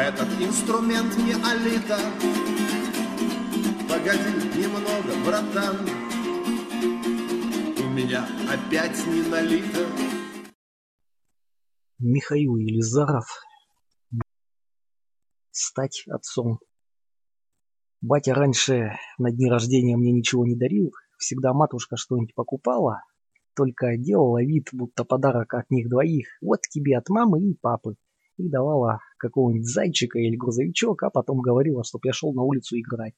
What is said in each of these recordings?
этот инструмент не алита. Погоди немного, братан, у меня опять не налито. Михаил Елизаров стать отцом. Батя раньше на дни рождения мне ничего не дарил, всегда матушка что-нибудь покупала, только делала вид, будто подарок от них двоих, вот тебе от мамы и папы, давала какого-нибудь зайчика или грузовичок, а потом говорила, чтоб я шел на улицу играть.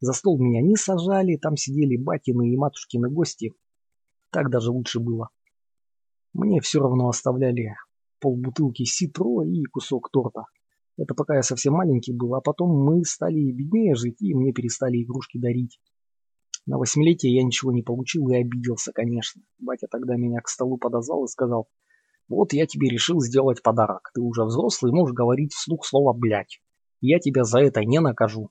За стол меня не сажали, там сидели батины и матушкины гости. Так даже лучше было. Мне все равно оставляли полбутылки ситро и кусок торта. Это пока я совсем маленький был, а потом мы стали беднее жить, и мне перестали игрушки дарить. На восьмилетие я ничего не получил и обиделся, конечно. Батя тогда меня к столу подозвал и сказал, вот я тебе решил сделать подарок. Ты уже взрослый, можешь говорить вслух слово «блядь». Я тебя за это не накажу.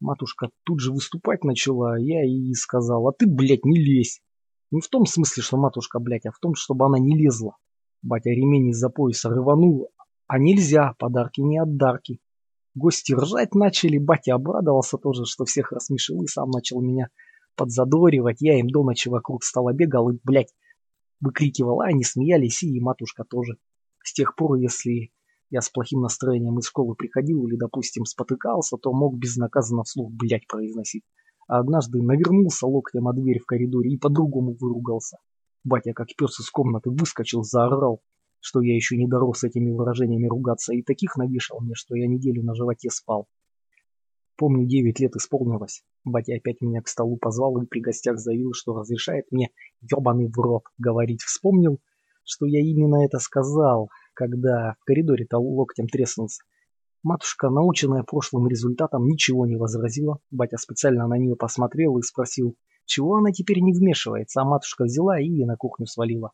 Матушка тут же выступать начала, я ей сказал, а ты, блядь, не лезь. Не в том смысле, что матушка, блядь, а в том, чтобы она не лезла. Батя ремень из-за пояса рванул, а нельзя, подарки не отдарки. Гости ржать начали, батя обрадовался тоже, что всех рассмешил и сам начал меня подзадоривать. Я им до ночи вокруг стола бегал и, блядь, выкрикивал, они смеялись, и матушка тоже. С тех пор, если я с плохим настроением из школы приходил или, допустим, спотыкался, то мог безнаказанно вслух, блядь, произносить. А однажды навернулся локтем о дверь в коридоре и по-другому выругался. Батя, как пес из комнаты, выскочил, заорал что я еще не дорос этими выражениями ругаться, и таких навешал мне, что я неделю на животе спал. Помню, девять лет исполнилось. Батя опять меня к столу позвал и при гостях заявил, что разрешает мне ебаный в рот говорить. Вспомнил, что я именно это сказал, когда в коридоре-то локтем треснулся. Матушка, наученная прошлым результатом, ничего не возразила. Батя специально на нее посмотрел и спросил, чего она теперь не вмешивается, а матушка взяла и на кухню свалила.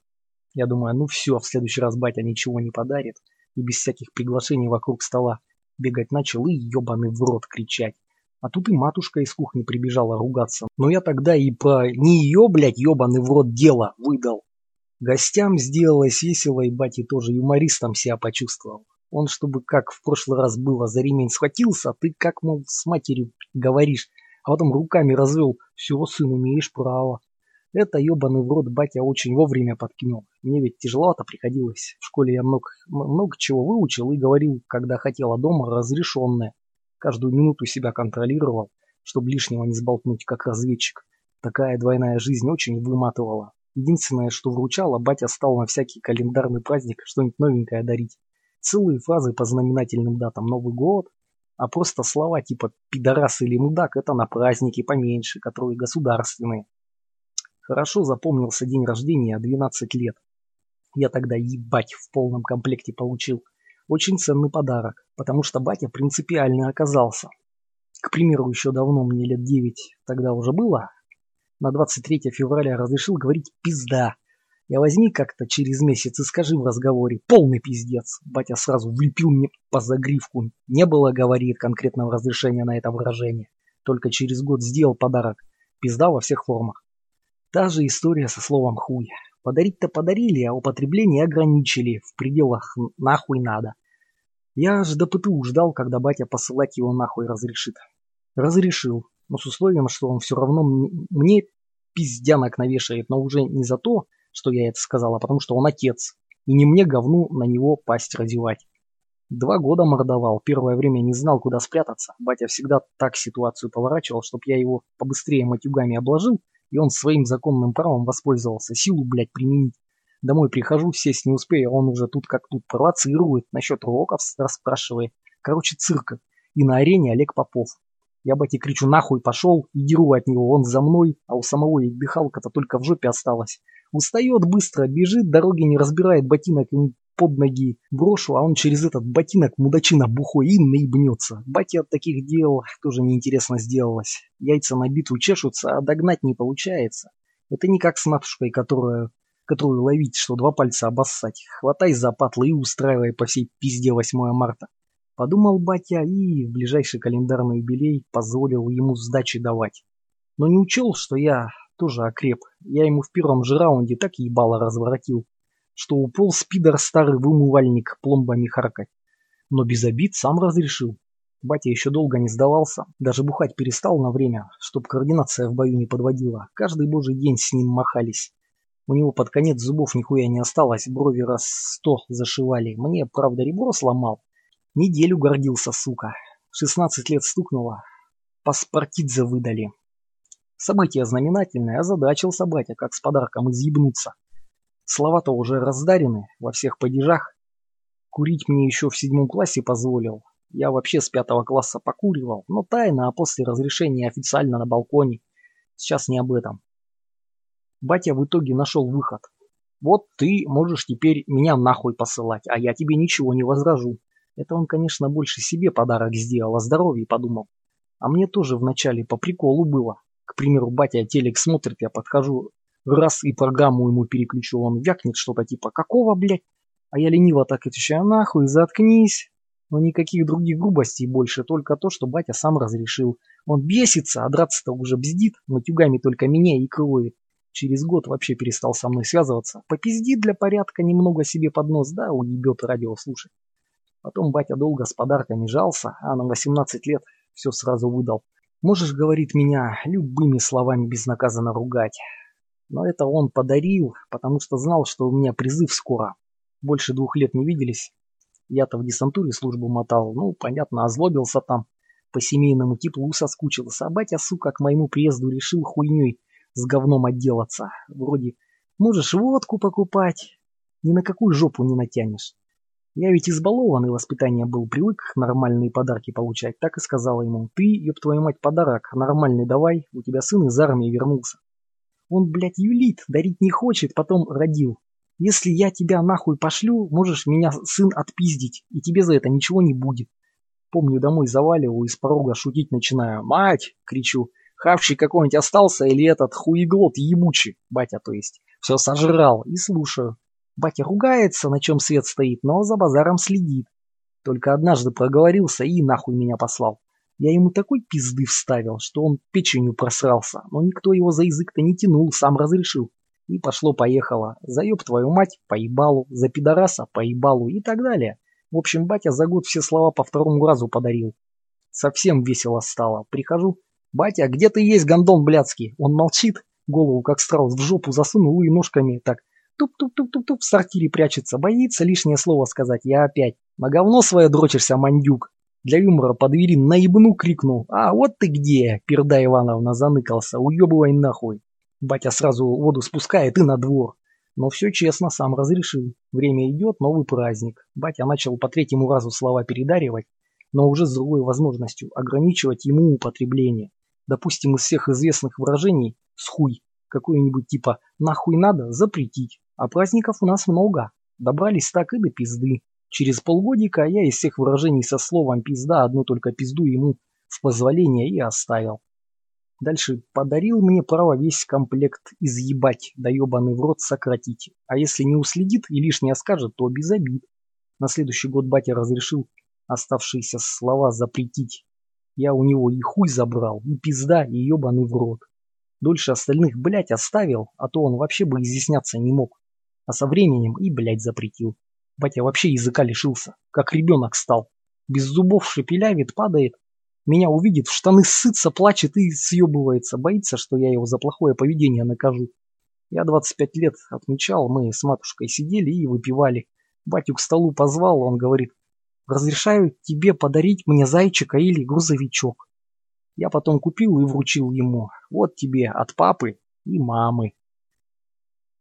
Я думаю, ну все, в следующий раз батя ничего не подарит. И без всяких приглашений вокруг стола бегать начал и ебаный в рот кричать. А тут и матушка из кухни прибежала ругаться. Но я тогда и про не ее, блядь, ебаный в рот дело выдал. Гостям сделалось весело, и бати тоже юмористом себя почувствовал. Он, чтобы как в прошлый раз было, за ремень схватился, а ты как, мол, с матерью говоришь, а потом руками развел. Все, сын, имеешь право. Это ебаный в рот батя очень вовремя подкинул. Мне ведь тяжеловато приходилось. В школе я много, много чего выучил и говорил, когда хотел, а дома разрешенное. Каждую минуту себя контролировал, чтобы лишнего не сболтнуть, как разведчик. Такая двойная жизнь очень выматывала. Единственное, что вручало, батя стал на всякий календарный праздник что-нибудь новенькое дарить. Целые фразы по знаменательным датам Новый год, а просто слова типа «пидорас» или «мудак» это на праздники поменьше, которые государственные. Хорошо запомнился день рождения, 12 лет. Я тогда ебать в полном комплекте получил. Очень ценный подарок, потому что батя принципиальный оказался. К примеру, еще давно, мне лет 9 тогда уже было, на 23 февраля разрешил говорить «пизда». Я возьми как-то через месяц и скажи в разговоре «полный пиздец». Батя сразу влепил мне по загривку. Не было, говорит, конкретного разрешения на это выражение. Только через год сделал подарок. Пизда во всех формах. Та же история со словом «хуй». Подарить-то подарили, а употребление ограничили в пределах «нахуй надо». Я аж до ПТУ ждал, когда батя посылать его нахуй разрешит. Разрешил, но с условием, что он все равно мне пиздянок навешает, но уже не за то, что я это сказал, а потому что он отец, и не мне говну на него пасть разевать. Два года мордовал, первое время не знал, куда спрятаться. Батя всегда так ситуацию поворачивал, чтоб я его побыстрее матюгами обложил, и он своим законным правом воспользовался, силу, блядь, применить. Домой прихожу, сесть не успею, он уже тут как тут провоцирует, насчет уроков расспрашивает. Короче, цирка. И на арене Олег Попов. Я бате кричу нахуй пошел и деру от него, он за мной, а у самого и дыхалка-то только в жопе осталась. Устает быстро, бежит, дороги не разбирает, ботинок ему под ноги брошу, а он через этот ботинок мудачина бухой и наебнется. Батя от таких дел тоже неинтересно сделалось. Яйца на битву чешутся, а догнать не получается. Это не как с матушкой, которая, которую ловить, что два пальца обоссать. Хватай за патлы и устраивай по всей пизде 8 марта. Подумал батя и в ближайший календарный юбилей позволил ему сдачи давать. Но не учел, что я тоже окреп. Я ему в первом же раунде так ебало разворотил, что уполз пидор старый вымывальник пломбами харкать. Но без обид сам разрешил. Батя еще долго не сдавался, даже бухать перестал на время, чтоб координация в бою не подводила. Каждый божий день с ним махались. У него под конец зубов нихуя не осталось, брови раз сто зашивали. Мне, правда, ребро сломал. Неделю гордился, сука. Шестнадцать лет стукнуло. Паспортидзе выдали. Событие знаменательное, озадачился батя, как с подарком изъебнуться. Слова-то уже раздарены во всех падежах. Курить мне еще в седьмом классе позволил. Я вообще с пятого класса покуривал, но тайно, а после разрешения официально на балконе. Сейчас не об этом. Батя в итоге нашел выход. Вот ты можешь теперь меня нахуй посылать, а я тебе ничего не возражу. Это он, конечно, больше себе подарок сделал, о здоровье подумал. А мне тоже вначале по приколу было. К примеру, батя телек смотрит, я подхожу, раз и программу ему переключу, он вякнет что-то типа «Какого, блядь?» А я лениво так отвечаю «Нахуй, заткнись!» Но никаких других грубостей больше, только то, что батя сам разрешил. Он бесится, а драться-то уже бздит, матюгами только меня и кроет. Через год вообще перестал со мной связываться. Попиздит для порядка немного себе под нос, да, уебет радио слушать. Потом батя долго с подарками жался, а на 18 лет все сразу выдал. Можешь, говорит, меня любыми словами безнаказанно ругать. Но это он подарил, потому что знал, что у меня призыв скоро. Больше двух лет не виделись, я-то в десантуре службу мотал, ну, понятно, озлобился там. По семейному теплу соскучился, а батя, сука, к моему приезду решил хуйней с говном отделаться. Вроде, можешь водку покупать, ни на какую жопу не натянешь. Я ведь избалованный воспитание был, привык нормальные подарки получать. Так и сказала ему, ты, ёб твою мать, подарок, нормальный давай, у тебя сын из армии вернулся. Он, блядь, юлит, дарить не хочет, потом родил. Если я тебя нахуй пошлю, можешь меня сын отпиздить, и тебе за это ничего не будет. Помню, домой заваливаю и с порога шутить начинаю. «Мать!» — кричу. «Хавчик какой-нибудь остался или этот хуеглот ебучий?» Батя, то есть. Все сожрал и слушаю. Батя ругается, на чем свет стоит, но за базаром следит. Только однажды проговорился и нахуй меня послал. Я ему такой пизды вставил, что он печенью просрался, но никто его за язык-то не тянул, сам разрешил. И пошло-поехало. Заеб твою мать, поебалу, за пидораса, поебалу и так далее. В общем, батя за год все слова по второму разу подарил. Совсем весело стало. Прихожу. «Батя, где ты есть, гондон блядский?» Он молчит, голову как страус в жопу засунул и ножками так туп-туп-туп-туп-туп в сортире прячется. Боится лишнее слово сказать. Я опять. На говно свое дрочишься, мандюк. Для юмора по двери наебну крикнул. «А вот ты где!» Перда Ивановна заныкался. «Уебывай нахуй!» Батя сразу воду спускает и на двор. Но все честно, сам разрешил. Время идет, новый праздник. Батя начал по третьему разу слова передаривать, но уже с другой возможностью ограничивать ему употребление. Допустим, из всех известных выражений с хуй какое-нибудь типа «нахуй надо» запретить. А праздников у нас много. Добрались так и до пизды. Через полгодика я из всех выражений со словом «пизда» одну только пизду ему в позволение и оставил. Дальше подарил мне право весь комплект изъебать, да ебаный в рот сократить. А если не уследит и лишнее скажет, то без обид. На следующий год батя разрешил оставшиеся слова запретить. Я у него и хуй забрал, и пизда, и ебаный в рот. Дольше остальных, блять, оставил, а то он вообще бы изъясняться не мог. А со временем и, блять, запретил. Батя вообще языка лишился, как ребенок стал. Без зубов шепелявит, падает, меня увидит, в штаны ссытся, плачет и съебывается, боится, что я его за плохое поведение накажу. Я 25 лет отмечал, мы с матушкой сидели и выпивали. Батю к столу позвал, он говорит, разрешаю тебе подарить мне зайчика или грузовичок. Я потом купил и вручил ему. Вот тебе от папы и мамы.